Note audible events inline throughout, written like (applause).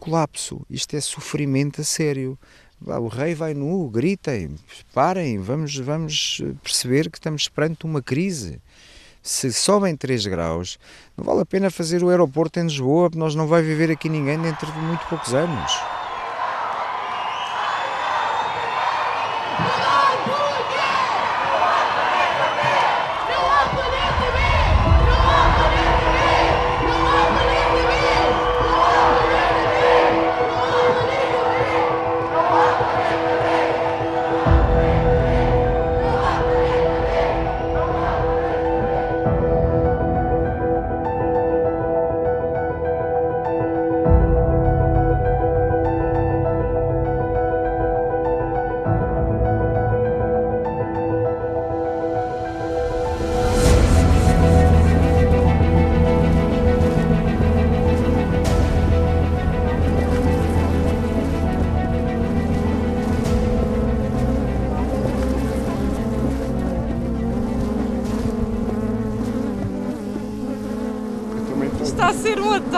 Colapso, isto é sofrimento a sério. O rei vai nu, gritem, parem, vamos, vamos perceber que estamos perante uma crise. Se sobem 3 graus, não vale a pena fazer o aeroporto em Lisboa, porque nós não vai viver aqui ninguém dentro de muito poucos anos.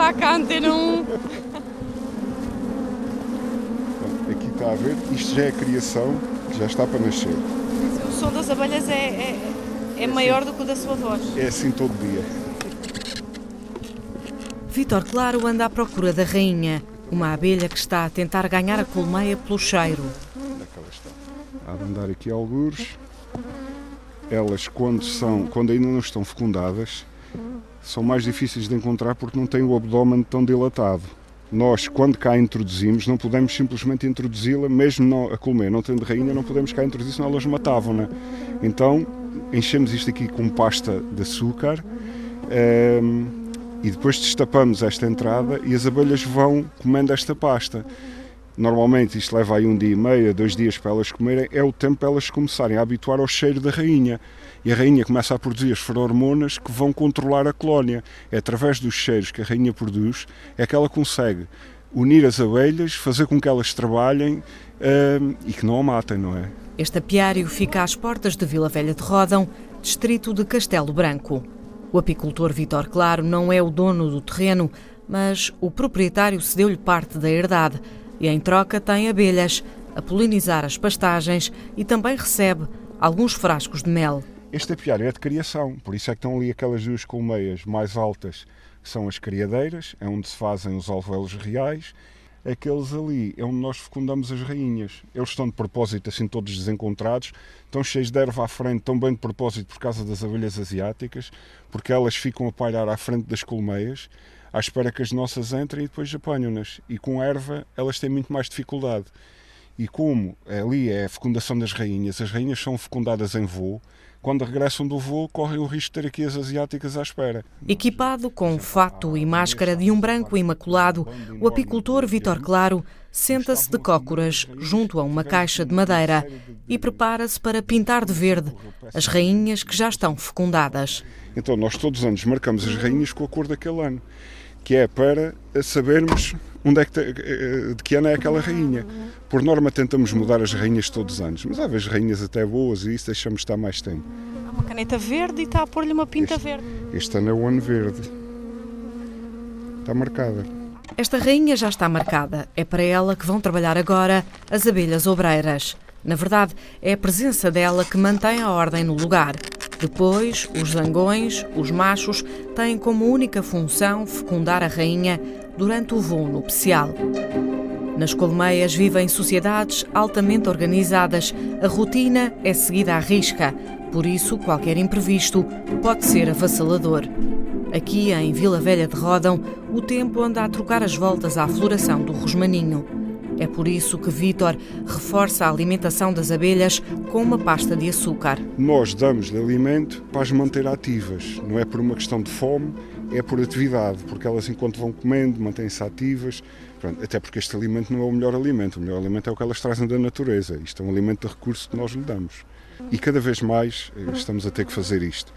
Um ataque à antena 1. Aqui está a ver, isto já é criação, já está para nascer. O som das abelhas é, é, é maior do que o da sua voz. É assim todo dia. Vítor Claro anda à procura da rainha, uma abelha que está a tentar ganhar a colmeia pelo cheiro. Onde é que ela está? Há de andar aqui algures. Elas, quando, são, quando ainda não estão fecundadas, são mais difíceis de encontrar porque não têm o abdômen tão dilatado. Nós, quando cá introduzimos, não podemos simplesmente introduzi-la, mesmo não, a colmeia não tendo rainha, não podemos cá introduzir, senão elas matavam-na. Então, enchemos isto aqui com pasta de açúcar ehm, e depois destapamos esta entrada e as abelhas vão comendo esta pasta. Normalmente isto leva aí um dia e meio, dois dias para elas comerem, é o tempo para elas começarem a habituar ao cheiro da rainha. E a rainha começa a produzir as feromonas que vão controlar a colónia. É através dos cheiros que a rainha produz é que ela consegue unir as abelhas, fazer com que elas trabalhem hum, e que não a matem, não é? Este apiário fica às portas de Vila Velha de Rodão, distrito de Castelo Branco. O apicultor Vitor Claro não é o dono do terreno, mas o proprietário cedeu-lhe parte da herdade e, em troca, tem abelhas a polinizar as pastagens e também recebe alguns frascos de mel. Este apiário é de criação, por isso é que estão ali aquelas duas colmeias mais altas, que são as criadeiras, é onde se fazem os alvéolos reais. Aqueles ali é onde nós fecundamos as rainhas. Eles estão de propósito, assim, todos desencontrados, estão cheios de erva à frente, estão bem de propósito por causa das abelhas asiáticas, porque elas ficam a pairar à frente das colmeias, à espera que as nossas entrem e depois apanham-nas. E com erva elas têm muito mais dificuldade. E como ali é a fecundação das rainhas, as rainhas são fecundadas em voo, quando regressam do voo, correm o risco de ter aqui as asiáticas à espera. Equipado com fato e máscara de um branco imaculado, o apicultor Vitor Claro senta-se de cócoras junto a uma caixa de madeira e prepara-se para pintar de verde as rainhas que já estão fecundadas. Então, nós todos os anos marcamos as rainhas com a cor daquele ano, que é para sabermos onde é que, eh, de que ano é aquela rainha. Por norma tentamos mudar as rainhas todos os anos, mas há vezes rainhas até boas e isso deixamos estar mais tempo. Há uma caneta verde e está a pôr-lhe uma pinta este, verde. Este ano é o ano verde. Está marcada. Esta rainha já está marcada. É para ela que vão trabalhar agora as abelhas obreiras. Na verdade, é a presença dela que mantém a ordem no lugar. Depois, os zangões, os machos, têm como única função fecundar a rainha durante o voo nupcial. Nas colmeias vivem sociedades altamente organizadas. A rotina é seguida à risca, por isso qualquer imprevisto pode ser avassalador. Aqui em Vila Velha de Rodão, o tempo anda a trocar as voltas à floração do rosmaninho. É por isso que Vítor reforça a alimentação das abelhas com uma pasta de açúcar. Nós damos-lhe alimento para as manter ativas, não é por uma questão de fome, é por atividade, porque elas enquanto vão comendo mantêm-se ativas, Pronto, até porque este alimento não é o melhor alimento, o melhor alimento é o que elas trazem da natureza, isto é um alimento de recurso que nós lhe damos. E cada vez mais eh, estamos a ter que fazer isto.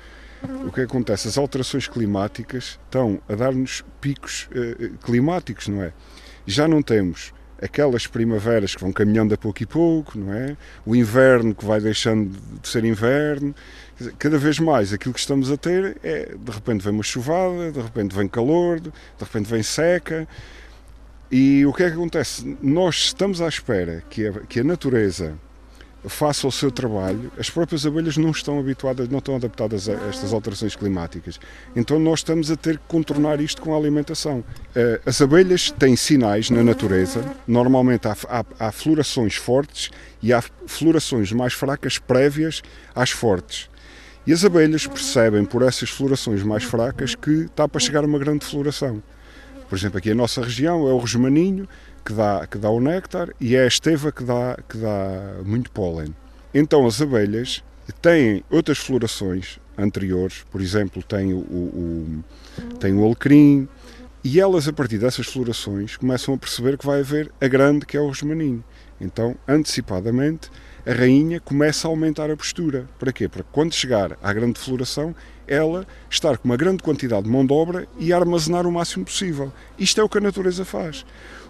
O que acontece? As alterações climáticas estão a dar-nos picos eh, climáticos, não é? Já não temos aquelas primaveras que vão caminhando a pouco e pouco, não é? O inverno que vai deixando de ser inverno. Cada vez mais aquilo que estamos a ter é de repente vem uma chuvada, de repente vem calor, de repente vem seca. E o que é que acontece? Nós estamos à espera que a, que a natureza faça o seu trabalho, as próprias abelhas não estão habituadas, não estão adaptadas a estas alterações climáticas. Então nós estamos a ter que contornar isto com a alimentação. Eh, as abelhas têm sinais na natureza, normalmente há, há, há florações fortes e há florações mais fracas prévias às fortes. E as abelhas percebem por essas florações mais fracas que está para chegar uma grande floração. Por exemplo, aqui a nossa região é o rosmaninho, que dá, que dá o néctar, e é a esteva que dá, que dá muito pólen. Então as abelhas têm outras florações anteriores, por exemplo, têm o, o, têm o alecrim, e elas, a partir dessas florações, começam a perceber que vai haver a grande, que é o rosmaninho. Então, antecipadamente, a rainha começa a aumentar a postura. Para quê? Para que quando chegar à grande floração, ela estar com uma grande quantidade de mão de obra e armazenar o máximo possível. Isto é o que a natureza faz.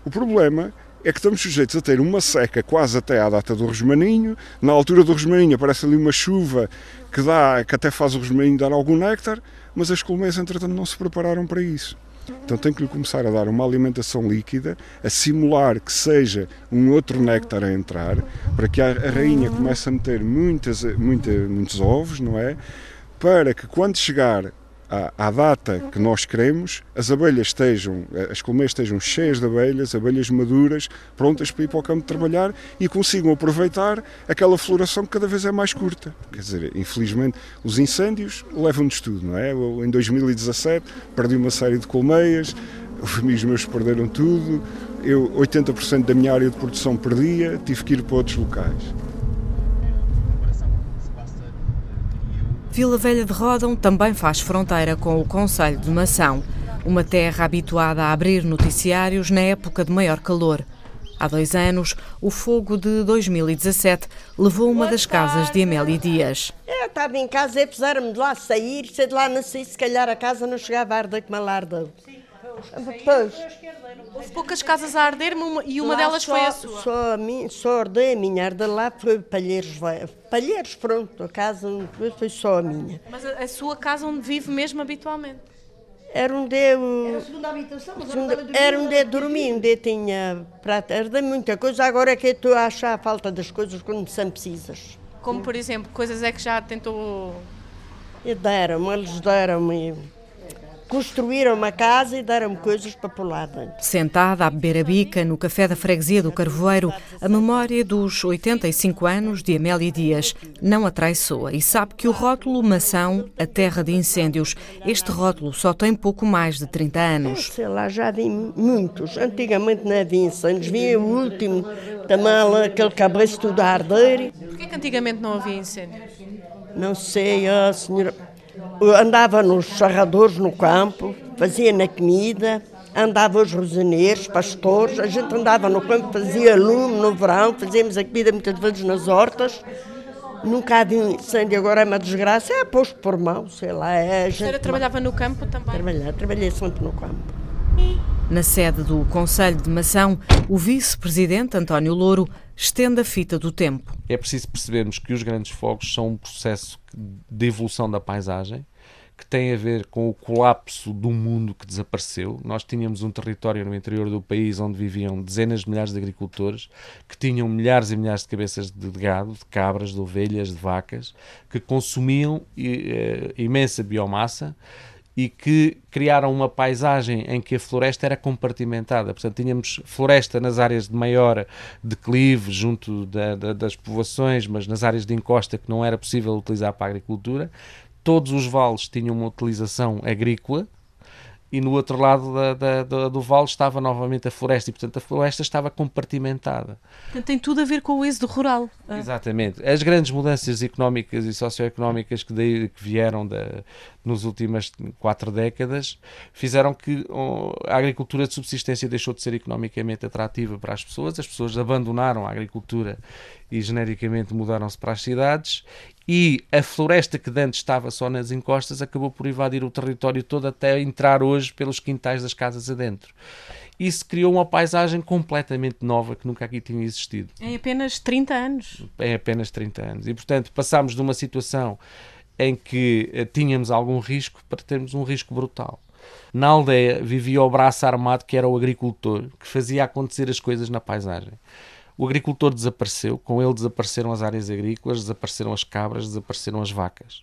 O problema é que estamos sujeitos a ter uma seca quase até à data do rosmaninho. Na altura do rosmaninho aparece ali uma chuva que, dá, que até faz o rosmaninho dar algum néctar, mas as colmeias, entretanto, não se prepararam para isso. Então tem que lhe começar a dar uma alimentação líquida, a simular que seja um outro néctar a entrar, para que a, rainha comece a meter muitas, muita, muitos ovos, não é? Para que quando chegar à, à, data que nós queremos, as abelhas estejam, as colmeias estejam cheias de abelhas, abelhas maduras, prontas para ir para o campo trabalhar e consigam aproveitar aquela floração que cada vez é mais curta. Quer dizer, infelizmente, os incêndios levam-nos tudo, não é? Em 2017 perdi uma série de colmeias, os amigos meus perderam tudo, eu 80% da minha área de produção perdia, tive que ir para outros locais. Vila Velha de Rodão também faz fronteira com o Conselho de Mação, uma terra habituada a abrir noticiários na época de maior calor. Há dois anos, o fogo de 2017 levou uma das casas de Amélia Dias. Eu estava em casa e fizeram-me de lá sair, se de lá nasci, se calhar a casa não chegava a arder como a larda. Pois. Houve poucas casas a arder e uma lá delas só, foi a sua. Só, a minha, só ardei a minha, arde lá foi Palheiros. Palheiros, pronto, a casa foi só a minha. Mas a, a sua casa onde vive mesmo habitualmente? Era onde eu. Era a segunda habitação, mas segunda, era onde eu dormia, onde eu tinha prata. Herdei muita coisa, agora é que estou a achar a falta das coisas quando são precisas. Como, por exemplo, coisas é que já tentou. E deram-me, eles deram-me construíram uma casa e deram-me coisas para pular dentro. Sentada a beber a bica no café da freguesia do Carvoeiro, a memória dos 85 anos de Amélia Dias não a traiçoa e sabe que o rótulo Mação, a terra de incêndios, este rótulo só tem pouco mais de 30 anos. Sei lá, já vi muitos. Antigamente não havia incêndios, vinha o último, também aquele cabeço tudo a arder. Porquê que antigamente não havia incêndios? Não sei, a senhora andava nos charradores no campo, fazia na comida, andava os rosineiros, pastores, a gente andava no campo, fazia lume no verão, fazíamos a comida muitas vezes nas hortas. Nunca havia incêndio, agora é uma desgraça, é posto por mão, sei lá. É, a, gente... a senhora trabalhava no campo também? Trabalhei, trabalhei sempre no campo. Na sede do Conselho de Mação, o vice-presidente António Louro estende a fita do tempo. É preciso percebermos que os grandes fogos são um processo de evolução da paisagem que tem a ver com o colapso do mundo que desapareceu. Nós tínhamos um território no interior do país onde viviam dezenas de milhares de agricultores que tinham milhares e milhares de cabeças de gado, de cabras, de ovelhas, de vacas, que consumiam eh, imensa biomassa e que criaram uma paisagem em que a floresta era compartimentada. Portanto, tínhamos floresta nas áreas de maior declive, junto da, da, das povoações, mas nas áreas de encosta que não era possível utilizar para a agricultura. Todos os vales tinham uma utilização agrícola, e no outro lado da, da, da, do vale estava novamente a floresta, e portanto a floresta estava compartimentada. Tem tudo a ver com o êxodo rural. Exatamente. As grandes mudanças económicas e socioeconómicas que, daí, que vieram da, nos últimas quatro décadas fizeram que a agricultura de subsistência deixou de ser economicamente atrativa para as pessoas, as pessoas abandonaram a agricultura e genericamente mudaram-se para as cidades e a floresta que antes estava só nas encostas acabou por invadir o território todo até entrar hoje pelos quintais das casas adentro. Isso criou uma paisagem completamente nova que nunca aqui tinha existido. Em apenas 30 anos. Em apenas 30 anos. E, portanto, passámos de uma situação em que eh, tínhamos algum risco para termos um risco brutal. Na aldeia vivia o braço armado que era o agricultor, que fazia acontecer as coisas na paisagem. O agricultor desapareceu, com ele desapareceram as áreas agrícolas, desapareceram as cabras, desapareceram as vacas.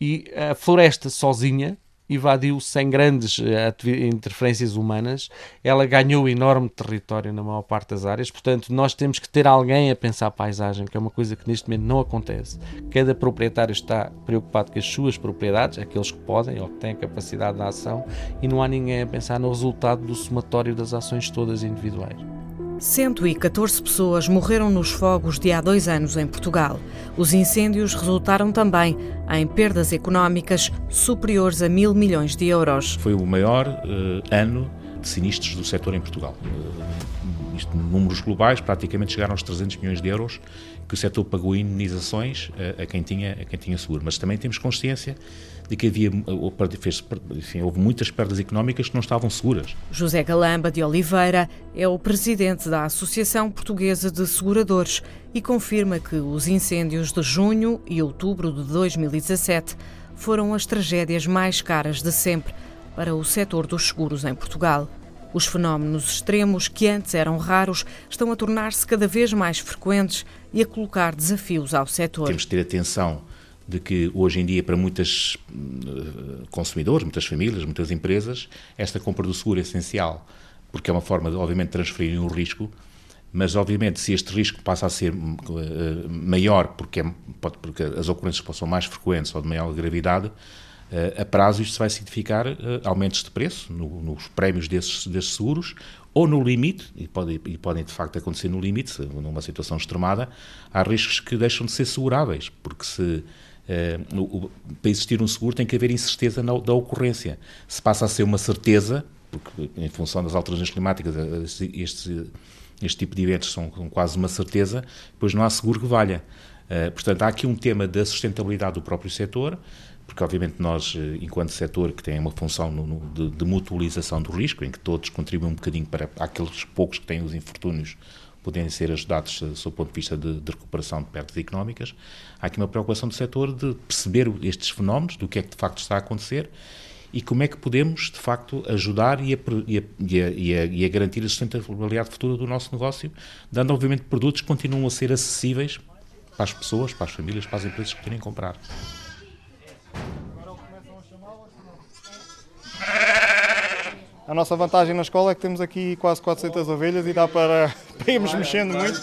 E a floresta sozinha invadiu sem grandes eh, interferências humanas, ela ganhou enorme território na maior parte das áreas, portanto nós temos que ter alguém a pensar a paisagem, que é uma coisa que neste momento não acontece. Cada proprietário está preocupado com as suas propriedades, aqueles que podem ou que têm capacidade de ação, e não há ninguém a pensar no resultado do somatório das ações todas individuais. 114 pessoas morreram nos fogos de há dois anos em Portugal. Os incêndios resultaram também em perdas económicas superiores a mil milhões de euros. Foi o maior uh, ano de sinistros do setor em Portugal. Uh, isto, números globais, praticamente chegaram aos 300 milhões de euros que o setor pagou indenizações a, a, quem tinha, a quem tinha seguro. Mas também temos consciência de que havia, fez, enfim, houve muitas perdas económicas que não estavam seguras. José Galamba de Oliveira é o presidente da Associação Portuguesa de Seguradores e confirma que os incêndios de junho e outubro de 2017 foram as tragédias mais caras de sempre para o setor dos seguros em Portugal. Os fenómenos extremos, que antes eram raros, estão a tornar-se cada vez mais frequentes e a colocar desafios ao setor. Temos de ter atenção de que hoje em dia para muitos eh, consumidores, muitas famílias, muitas empresas, esta compra do seguro é essencial, porque é uma forma de, obviamente, transferirem o risco, mas obviamente se este risco passa a ser uh, maior, porque, é, porque as ocorrências são mais frequentes ou de maior gravidade, a prazo isto vai significar uh, aumentos de preço no, nos prémios desses, desses seguros, ou no limite, e, pode, e podem de facto acontecer no limite, numa situação extremada, há riscos que deixam de ser seguráveis, porque se Uh, para existir um seguro tem que haver incerteza na, da ocorrência. Se passa a ser uma certeza, porque em função das alterações climáticas este, este, tipo de eventos são, são, quase uma certeza, depois não há seguro que valha. Portanto, há aqui um tema da sustentabilidade do próprio setor, porque obviamente nós, eh, enquanto setor que tem uma função no, no, de, de, mutualização do risco, em que todos contribuem um bocadinho para aqueles poucos que têm os infortúnios poderem ser ajudados do seu ponto de vista de, de, recuperação de perdas económicas. Há aqui uma preocupação do setor de perceber estes fenómenos, do que é que de facto está a acontecer e como é que podemos, de facto, ajudar e a, e a, e a, e a garantir a sustentabilidade futura do nosso negócio, dando, obviamente, produtos que continuam a ser acessíveis para as pessoas, para as famílias, para as empresas que querem comprar. A nossa vantagem na escola é que temos aqui quase 400 ovelhas e dá para, (laughs) para irmos mexendo muito.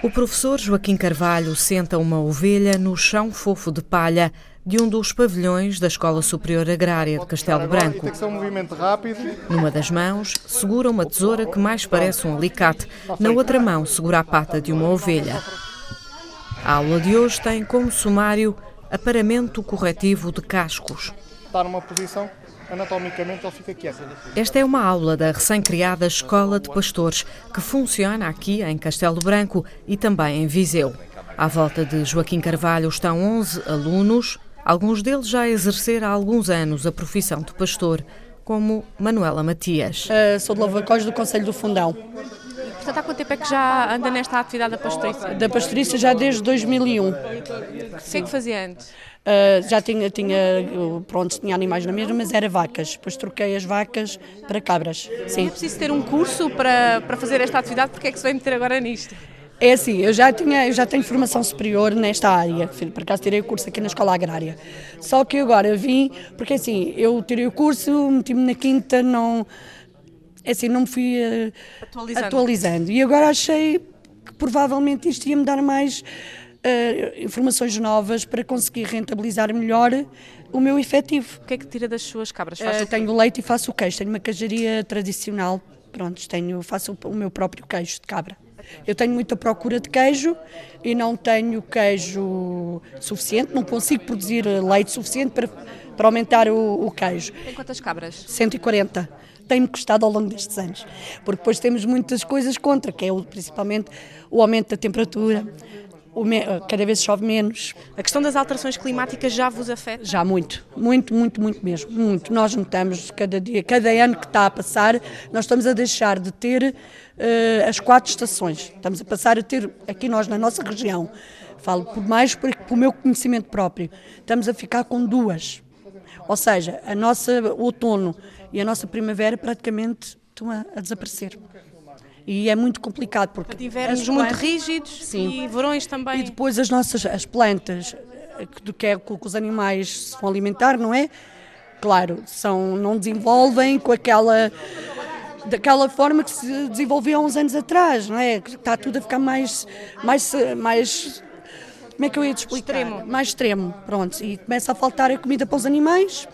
O professor Joaquim Carvalho senta uma ovelha no chão fofo de palha de um dos pavilhões da Escola Superior Agrária de Castelo Branco. Um. Numa das mãos, segura uma tesoura que mais parece um alicate. Na outra mão, segura a pata de uma ovelha. A aula de hoje tem como sumário aparamento corretivo de cascos. Está numa posição anatomicamente ele fica quieto. Esta é uma aula da recém-criada Escola de Pastores, que funciona aqui em Castelo Branco e também em Viseu. À volta de Joaquim Carvalho estão 11 alunos, alguns deles já a exercer há alguns anos a profissão de pastor, como Manuela Matias. Uh, sou de Lavacós do Conselho do Fundão. Portanto, há quanto tempo é que já anda nesta atividade da pastorícia? Da pastorícia já desde 2001. O que é que fazia antes? Uh, já tinha, tinha, pronto, tinha animais na mesma, mas era vacas. Depois troquei as vacas para cabras. Sim. É preciso ter um curso para, para fazer esta atividade? Porque é que se vai meter agora nisto? É assim, eu já, tinha, eu já tenho formação superior nesta área, por acaso tirei o curso aqui na Escola Agrária. Só que agora vim, porque assim, eu tirei o curso, meti-me na quinta, não, assim, não me fui uh, atualizando. atualizando. E agora achei que provavelmente isto ia me dar mais uh, informações novas para conseguir rentabilizar melhor o meu efetivo. O que é que tira das suas cabras? Uh, tenho leite e faço o queijo. Tenho uma queijaria tradicional. Pronto, tenho, faço o meu próprio queijo de cabra. Eu tenho muita procura de queijo e não tenho queijo suficiente, não consigo produzir leite suficiente para, para aumentar o, o queijo. Tem quantas cabras? 140 tem-me custado ao longo destes anos, porque depois temos muitas coisas contra, que é o, principalmente o aumento da temperatura, cada vez chove menos. A questão das alterações climáticas já vos afeta? Já muito, muito, muito, muito mesmo, muito. Nós notamos cada dia, cada ano que está a passar, nós estamos a deixar de ter uh, as quatro estações. Estamos a passar a ter, aqui nós na nossa região, falo por mais por, por meu conhecimento próprio, estamos a ficar com duas Ou seja, a nossa outono e a nossa primavera praticamente estão a, a desaparecer. E é muito complicado porque de invernos muito rígidos Sim. e verões também. E depois as nossas as plantas eh, que, que, é, que os animais se vão alimentar, não é? Claro, são, não desenvolvem com aquela daquela forma que se desenvolveu há uns anos atrás, não é? Está tudo a ficar mais mais mais como é que eu ia te explicar? Extremo. Mais extremo, pronto. E começa a faltar a comida para os animais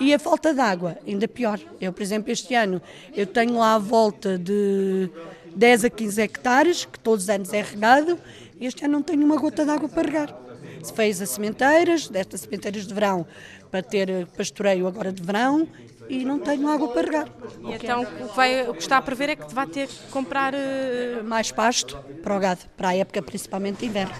e a falta de água, ainda pior. Eu, por exemplo, este ano, eu tenho lá a volta de 10 a 15 hectares, que todos os anos é regado, e este ano não tenho uma gota de água para regar. Se fez as sementeiras, destas sementeiras de verão, para ter pastoreio agora de verão, e não tenho água para regar. E então o que, vai, o que está a prever é que vai ter que comprar uh... mais pasto para o gado, para a época principalmente de inverno.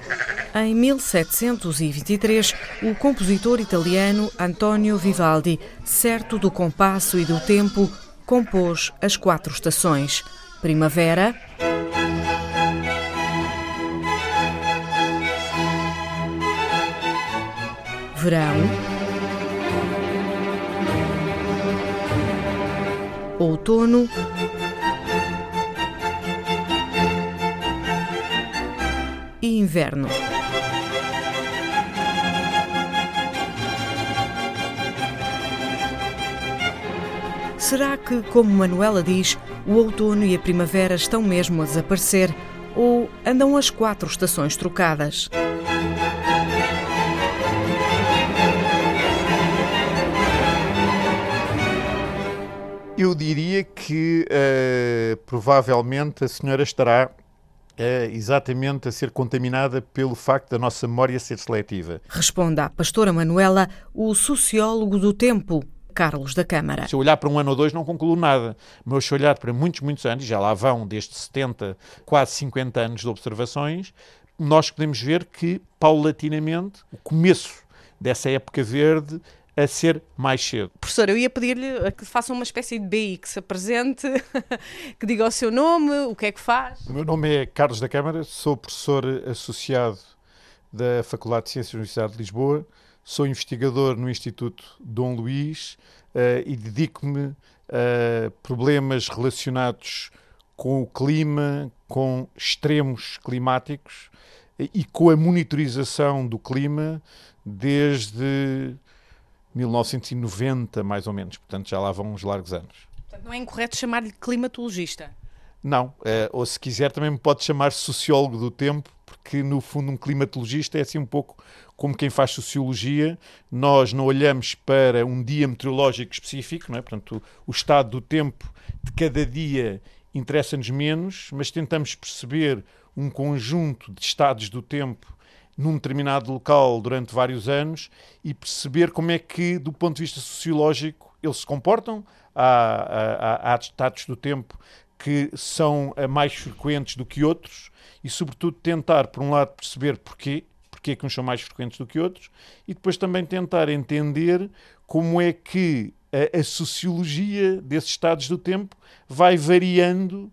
Em 1723, o compositor italiano Antonio Vivaldi, certo do compasso e do tempo, compôs as quatro estações: primavera, verão, outono, e inverno. Será que, como Manuela diz, o outono e a primavera estão mesmo a desaparecer? Ou andam as quatro estações trocadas? Eu diria que uh, provavelmente a senhora estará uh, exatamente a ser contaminada pelo facto da nossa memória ser seletiva. Responde à pastora Manuela o sociólogo do tempo, Carlos da Câmara. Se eu olhar para um ano ou dois não concluo nada, mas se eu olhar para muitos, muitos anos, já lá vão desde 70, quase 50 anos de observações, nós podemos ver que, paulatinamente, o começo dessa época verde a ser mais cedo. Professor, eu ia pedir-lhe que faça uma espécie de BI, que se apresente, (laughs) que diga o seu nome, o que é que faz. O meu nome é Carlos da Câmara, sou professor associado da Faculdade de Ciências da Universidade de Lisboa, sou investigador no Instituto Dom Luís uh, e dedico-me a problemas relacionados com o clima, com extremos climáticos e com a monitorização do clima desde 1990, mais ou menos. Portanto, já lá vão uns largos anos. Portanto, não é incorreto chamar-lhe climatologista? Não. Uh, ou se quiser, também me pode chamar sociólogo do tempo, porque no fundo um climatologista é assim um pouco como quem faz sociologia. Nós não olhamos para um dia meteorológico específico, não é? Portanto, o estado do tempo de cada dia interessa-nos menos, mas tentamos perceber um conjunto de estados do tempo num determinado local durante vários anos e perceber como é que, do ponto de vista sociológico, eles se comportam. Há, há, há estados do tempo que são eh, mais frequentes do que outros e, sobretudo, tentar, por um lado, perceber porquê, porque é que uns são mais frequentes do que outros e depois também tentar entender como é que a, a sociologia desses estados do tempo vai variando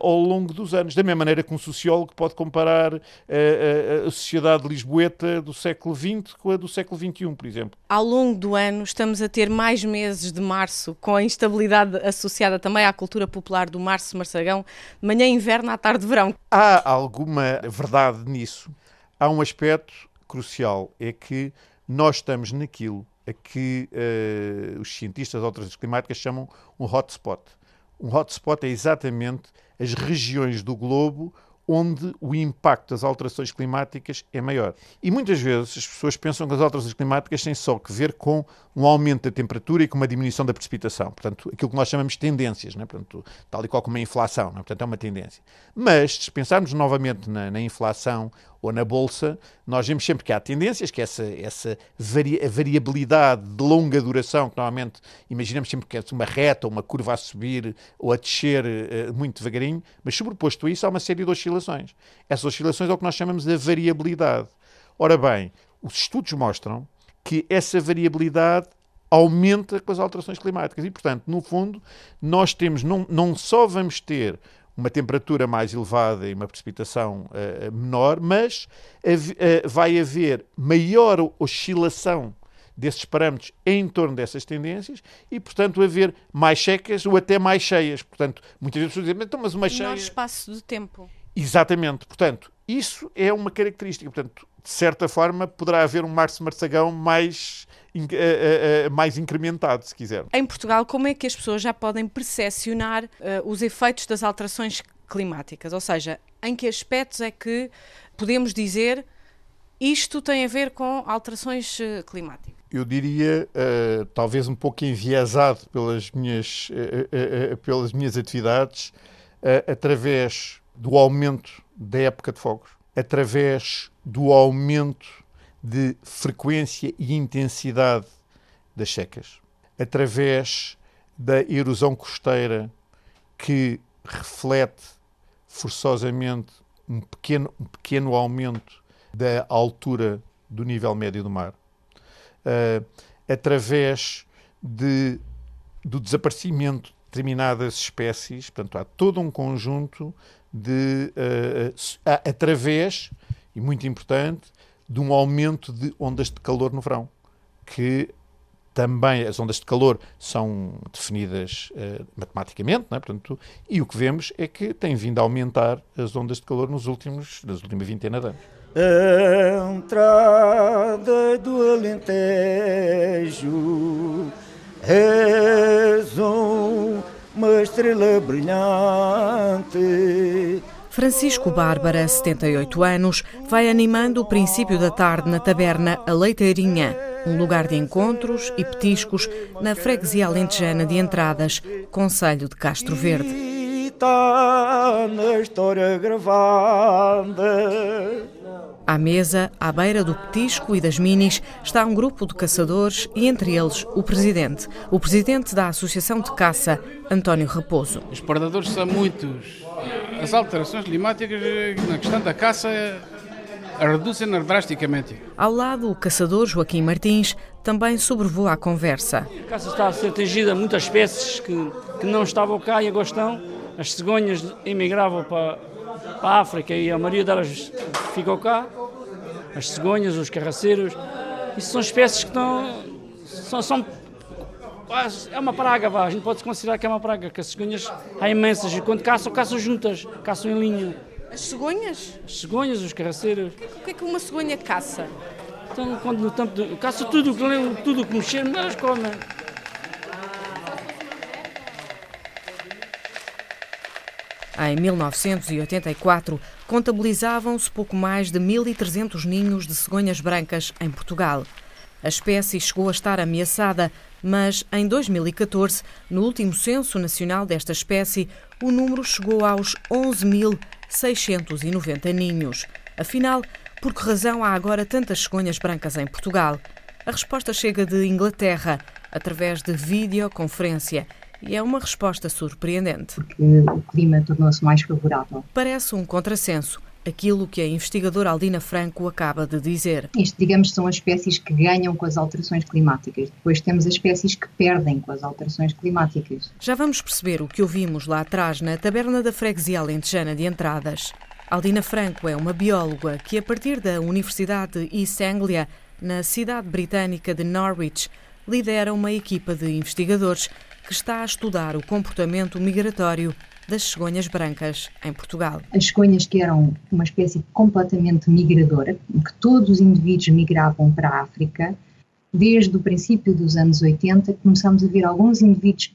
ao longo dos anos. Da mesma maneira que um sociólogo pode comparar uh, uh, a sociedade lisboeta do século XX com a do século XXI, por exemplo. Ao longo do ano estamos a ter mais meses de março, com a instabilidade associada também à cultura popular do março-marçagão, manhã inverno, à tarde verão. Há alguma verdade nisso. Há um aspecto crucial, é que nós estamos naquilo a que uh, os cientistas de alterações climáticas chamam um hotspot. Um hotspot é exatamente as regiões do globo onde o impacto das alterações climáticas é maior. E muitas vezes as pessoas pensam que as alterações climáticas têm só que ver com um aumento da temperatura e com uma diminuição da precipitação. Portanto, aquilo que nós chamamos de tendências, né? Portanto, tal e qual como a inflação, né? portanto é uma tendência. Mas, se pensarmos novamente na, na inflação ou na bolsa, nós vemos sempre que há tendências, que essa, essa vari, variabilidade de longa duração, que normalmente imaginamos sempre que é uma reta, uma curva a subir ou a descer uh, muito devagarinho, mas sobreposto a isso há uma série de oscilações. Essas oscilações é o que nós chamamos de variabilidade. Ora bem, os estudos mostram que essa variabilidade aumenta com as alterações climáticas e, portanto, no fundo, nós temos, não, não só vamos ter uma temperatura mais elevada e uma precipitação uh, menor, mas uh, vai haver maior oscilação desses parâmetros em torno dessas tendências e, portanto, haver mais secas ou até mais cheias. Portanto, muitas vezes pessoas dizem, então, mas uma cheia... Menor espaço de tempo. Exatamente. Portanto, isso é uma característica. Portanto, de certa forma, poderá haver um março-marçagão mais, uh, uh, uh, mais incrementado, se quiser. Em Portugal, como é que as pessoas já podem percepcionar os efeitos das alterações climáticas? Ou seja, em que aspectos é que podemos dizer isto tem a ver com alterações climáticas? Eu diria, talvez um pouco enviesado pelas minhas, pelas minhas atividades, através do aumento da época de fogos, através do aumento de frequência e intensidade das secas, através da erosão costeira que reflete forçosamente um pequeno, um pequeno aumento da altura do nível médio do mar, uh, através de, do desaparecimento de determinadas espécies, portanto, há todo um conjunto de, uh, através, e muito importante, de um aumento de ondas de calor no verão, que também as ondas de calor são definidas uh, matematicamente, é? Portanto, e o que vemos é que tem vindo a aumentar as ondas de calor nos últimos, nas últimas vintena de anos. A entrada do Alentejo és um uma estrela brilhante. Francisco Bárbara, 78 anos, vai animando o princípio da tarde na taberna A Leiteirinha, um lugar de encontros e petiscos na freguesia alentejana de Entradas, Conselho de Castro Verde. Está na história gravada à mesa, à beira do petisco e das minis, está um grupo de caçadores e entre eles o presidente, o presidente da Associação de Caça, António Raposo. Os predadores são muitos. As alterações climáticas na questão da caça reduzem drasticamente. Ao lado, o caçador Joaquim Martins também sobrevoa a conversa. A caça está a ser atingida a muitas espécies que, que não estavam cá e agora estão. As cegonhas emigravam para, para a África e a maioria delas ficou cá. As cegonhas, os carraceiros, isso são espécies que estão. São, são é uma praga, vá. a gente pode considerar que é uma praga, que as cegonhas há imensas e quando caçam, caçam juntas, caçam em linha. As cegonhas? As cegonhas, os carraceiros. O que é que uma cegonha caça? Então, quando no tempo de, caça tudo, tudo que mexer, elas comem. Em 1984, contabilizavam-se pouco mais de 1.300 ninhos de cegonhas brancas em Portugal. A espécie chegou a estar ameaçada, mas em 2014, no último censo nacional desta espécie, o número chegou aos 11.690 ninhos. Afinal, por que razão há agora tantas cegonhas brancas em Portugal? A resposta chega de Inglaterra, através de videoconferência e é uma resposta surpreendente. Porque o clima tornou-se mais favorável. Parece um contrassenso aquilo que a investigadora Aldina Franco acaba de dizer. Isto, digamos, são as espécies que ganham com as alterações climáticas. Depois temos as espécies que perdem com as alterações climáticas. Já vamos perceber o que ouvimos lá atrás na taberna da freguesia alentejana de Entradas. Aldina Franco é uma bióloga que, a partir da Universidade de East Anglia, na cidade britânica de Norwich, lidera uma equipa de investigadores que está a estudar o comportamento migratório das cegonhas brancas em Portugal. As cegonhas que eram uma espécie completamente migradora, que todos os indivíduos migravam para a África, desde o princípio dos anos 80 começamos a ver alguns indivíduos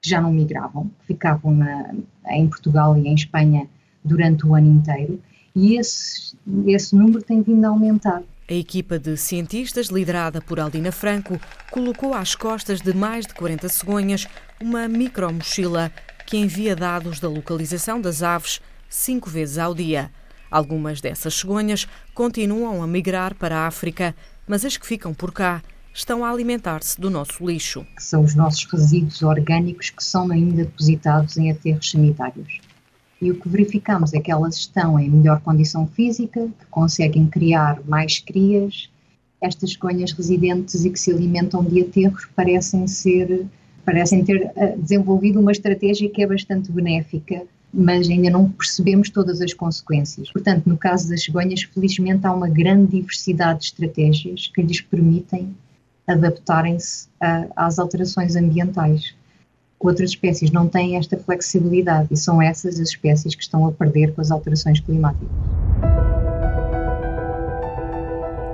que já não migravam, que ficavam na, em Portugal e em Espanha durante o ano inteiro, e esse, esse número tem vindo a aumentar. A equipa de cientistas, liderada por Aldina Franco, colocou às costas de mais de 40 cegonhas uma micromochila que envia dados da localização das aves cinco vezes ao dia. Algumas dessas cegonhas continuam a migrar para a África, mas as que ficam por cá estão a alimentar-se do nosso lixo. São os nossos resíduos orgânicos que são ainda depositados em aterros sanitários e o que verificamos é que elas estão em melhor condição física, que conseguem criar mais crias. Estas cegonhas residentes e que se alimentam de aterros parecem ser parecem ter eh, desenvolvido uma estratégia que é bastante benéfica, mas ainda não percebemos todas as consequências. Portanto, no caso das cegonhas, felizmente há uma grande diversidade de estratégias que lhes permitem adaptarem-se às alterações ambientais. Outras espécies não têm esta flexibilidade e são essas as espécies que estão a perder com as alterações climáticas.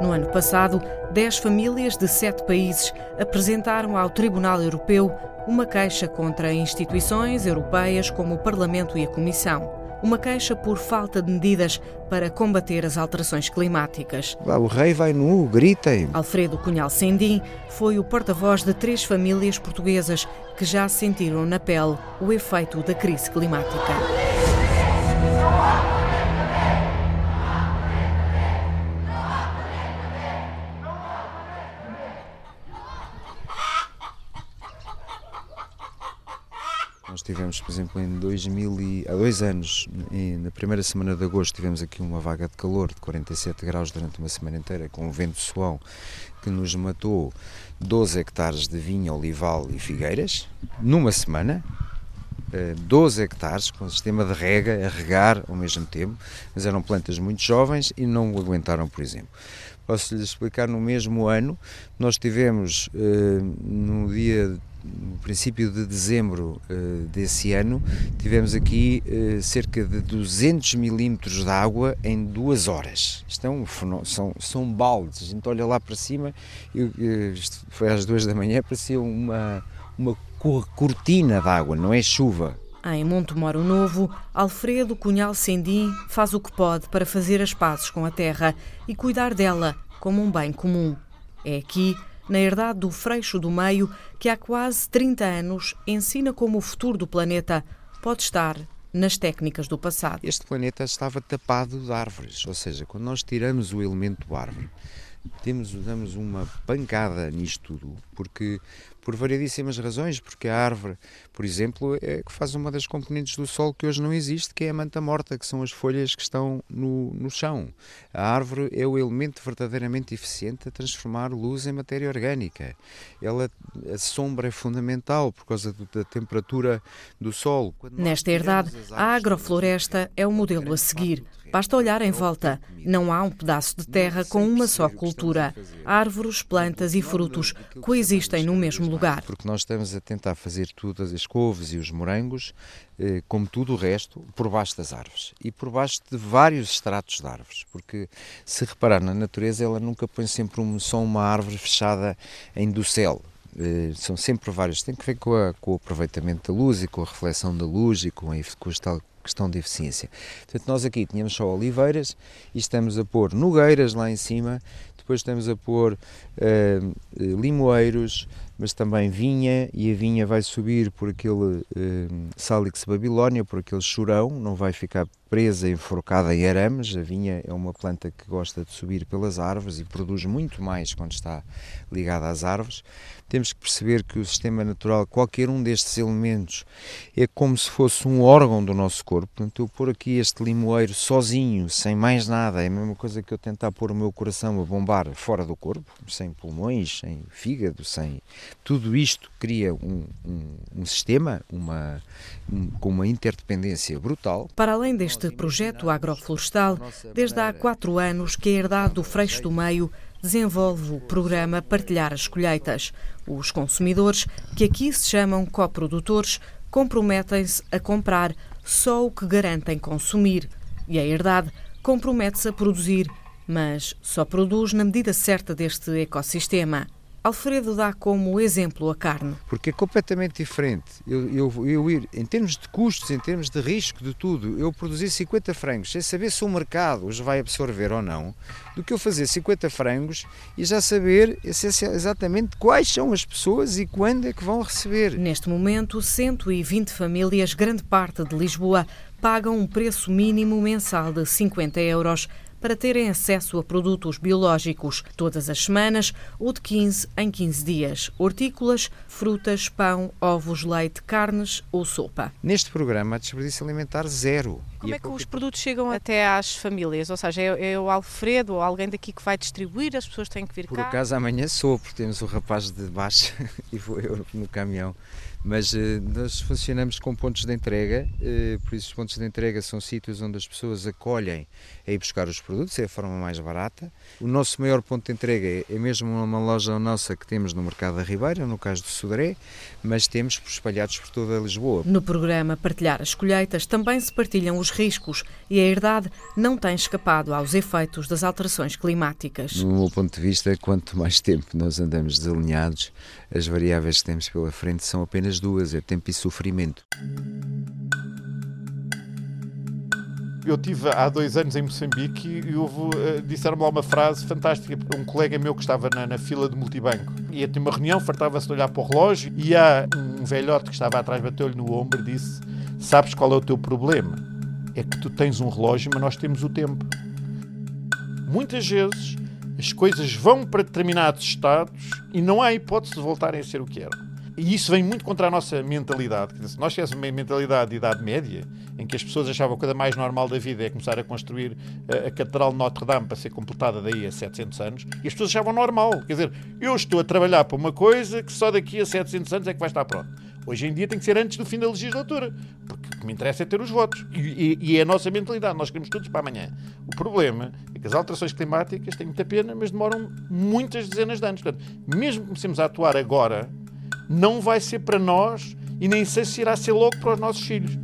No ano passado, 10 famílias de sete países apresentaram ao Tribunal Europeu uma queixa contra instituições europeias como o Parlamento e a Comissão uma queixa por falta de medidas para combater as alterações climáticas. O rei vai nu, gritem. Alfredo Cunhal Sendim foi o porta-voz de três famílias portuguesas que já sentiram na pele o efeito da crise climática. Tivemos, por exemplo, em 2000 e, há dois anos, na primeira semana de agosto, tivemos aqui uma vaga de calor de 47 graus durante uma semana inteira, com um vento suão que nos matou 12 hectares de vinha, olival e figueiras, numa semana. 12 eh, hectares com sistema de rega, a regar ao mesmo tempo, mas eram plantas muito jovens e não aguentaram, por exemplo. Posso lhes explicar, no mesmo ano, nós tivemos, eh, no dia no princípio de dezembro uh, desse ano, tivemos aqui uh, cerca de 200 milímetros de água em duas horas. Isto é um são, são baldes. A gente olha lá para cima, eu, isto foi às duas da manhã, parecia uma, uma cortina de água, não é chuva. Em Montemoro Novo, Alfredo Cunhal Sendim faz o que pode para fazer as pazes com a terra e cuidar dela como um bem comum. É aqui na herdade do Freixo do Meio, que há quase 30 anos ensina como o futuro do planeta pode estar nas técnicas do passado. Este planeta estava tapado de árvores, ou seja, quando nós tiramos o elemento árvore, temos, damos uma pancada nisto tudo, porque por variedíssimas razões, porque a árvore, por exemplo, é que faz uma das componentes do solo que hoje não existe, que é a manta morta, que são as folhas que estão no, no chão. A árvore é o elemento verdadeiramente eficiente a transformar luz em matéria orgânica. Ela, a sombra é fundamental por causa da temperatura do solo. Nesta herdade, a agrofloresta é o modelo a seguir. Basta olhar em volta. Não há um pedaço de terra com uma só cultura. Árvores, plantas e frutos coexistem no mesmo lugar. Porque nós estamos a tentar fazer todas as couves e os morangos, eh, como tudo o resto, por baixo das árvores. E por baixo de vários estratos de árvores. Porque se reparar na natureza, ela nunca põe sempre um, só uma árvore fechada em docel. Uh, são sempre vários, tem que ver com, a, com, o aproveitamento da luz e com a reflexão da luz e com a, com a questão de eficiência. Portanto, nós aqui tínhamos só oliveiras e estamos a pôr nogueiras lá em cima, depois estamos a pôr uh, limoeiros, mas também vinha, e a vinha vai subir por aquele uh, Salix babilónia, por aquele churão, não vai ficar presa, enforcada em arames. A vinha é uma planta que gosta de subir pelas árvores e produz muito mais quando está ligada às árvores. Temos que perceber que o sistema natural, qualquer um destes elementos, é como se fosse um órgão do nosso corpo. Portanto, eu pôr aqui este limoeiro sozinho, sem mais nada, é a mesma coisa que eu tentar pôr o meu coração a bombar fora do corpo, sem pulmões, sem fígado, sem. Tudo isto cria um, um, um sistema uma, um, com uma interdependência brutal. Para além deste este projeto agroflorestal desde há quatro anos que a Herdade do Freixo do Meio desenvolve o programa Partilhar as Colheitas. Os consumidores, que aqui se chamam coprodutores, comprometem-se a comprar só o que garantem consumir e a Herdade compromete-se a produzir, mas só produz na medida certa deste ecossistema. Alfredo dá como exemplo a carne. Porque é completamente diferente. Eu, eu, eu, ir, em termos de custos, em termos de risco, de tudo, eu produzir 50 frangos sem saber se o mercado os vai absorver ou não, do que eu fazer 50 frangos e já saber exatamente quais são as pessoas e quando é que vão receber. Neste momento, 120 famílias, grande parte de Lisboa, pagam um preço mínimo mensal de 50 euros para terem acesso a produtos biológicos todas as semanas ou de 15 em 15 dias. Hortícolas, frutas, pão, ovos, leite, carnes ou sopa. Neste programa, a desperdício alimentar zero. Como é que os produtos chegam até às famílias? Ou seja, é, é, o Alfredo ou alguém daqui que vai distribuir, as pessoas têm que vir Por cá? Por acaso amanhã sou, porque temos o rapaz de baixo (laughs) e vou eu no caminhão mas uh, nós funcionamos com pontos de entrega, uh, por isso os pontos de entrega são sítios onde as pessoas acolhem a ir buscar os produtos, é a forma mais barata. O nosso maior ponto de entrega é, é mesmo uma loja nossa que temos no Mercado da Ribeira, no caso do Sodré, mas temos espalhados por toda Lisboa. No programa Partilhar as Colheitas também se partilham os riscos e a herdade não tem escapado aos efeitos das alterações climáticas. No meu ponto de vista, quanto mais tempo nós andamos desalinhados, as variáveis que temos pela frente são apenas duas, é tempo e sofrimento. Eu tive há dois anos em Moçambique e houve, uh, disseram-me lá uma frase fantástica. Um colega meu que estava na, na fila de multibanco ia ter uma reunião, fartava-se de olhar para o relógio e há um velhote que estava atrás, bateu-lhe no ombro e disse: Sabes qual é o teu problema? É que tu tens um relógio, mas nós temos o tempo. Muitas vezes as coisas vão para determinados estados e não há hipótese de voltarem a ser o que eram. E isso vem muito contra a nossa mentalidade. Se nós tivéssemos uma mentalidade de Idade Média, em que as pessoas achavam que a coisa mais normal da vida é começar a construir a, a Catedral de Notre-Dame para ser completada daí a 700 anos, e as pessoas achavam normal. Quer dizer, eu estou a trabalhar para uma coisa que só daqui a 700 anos é que vai estar pronto. Hoje em dia tem que ser antes do fim da legislatura, porque o que me interessa é ter os votos. E, e, e é a nossa mentalidade, nós queremos todos para amanhã. O problema é que as alterações climáticas têm muita pena, mas demoram muitas dezenas de anos. Portanto, mesmo que comecemos a atuar agora, não vai ser para nós e nem sei se irá ser logo para os nossos filhos.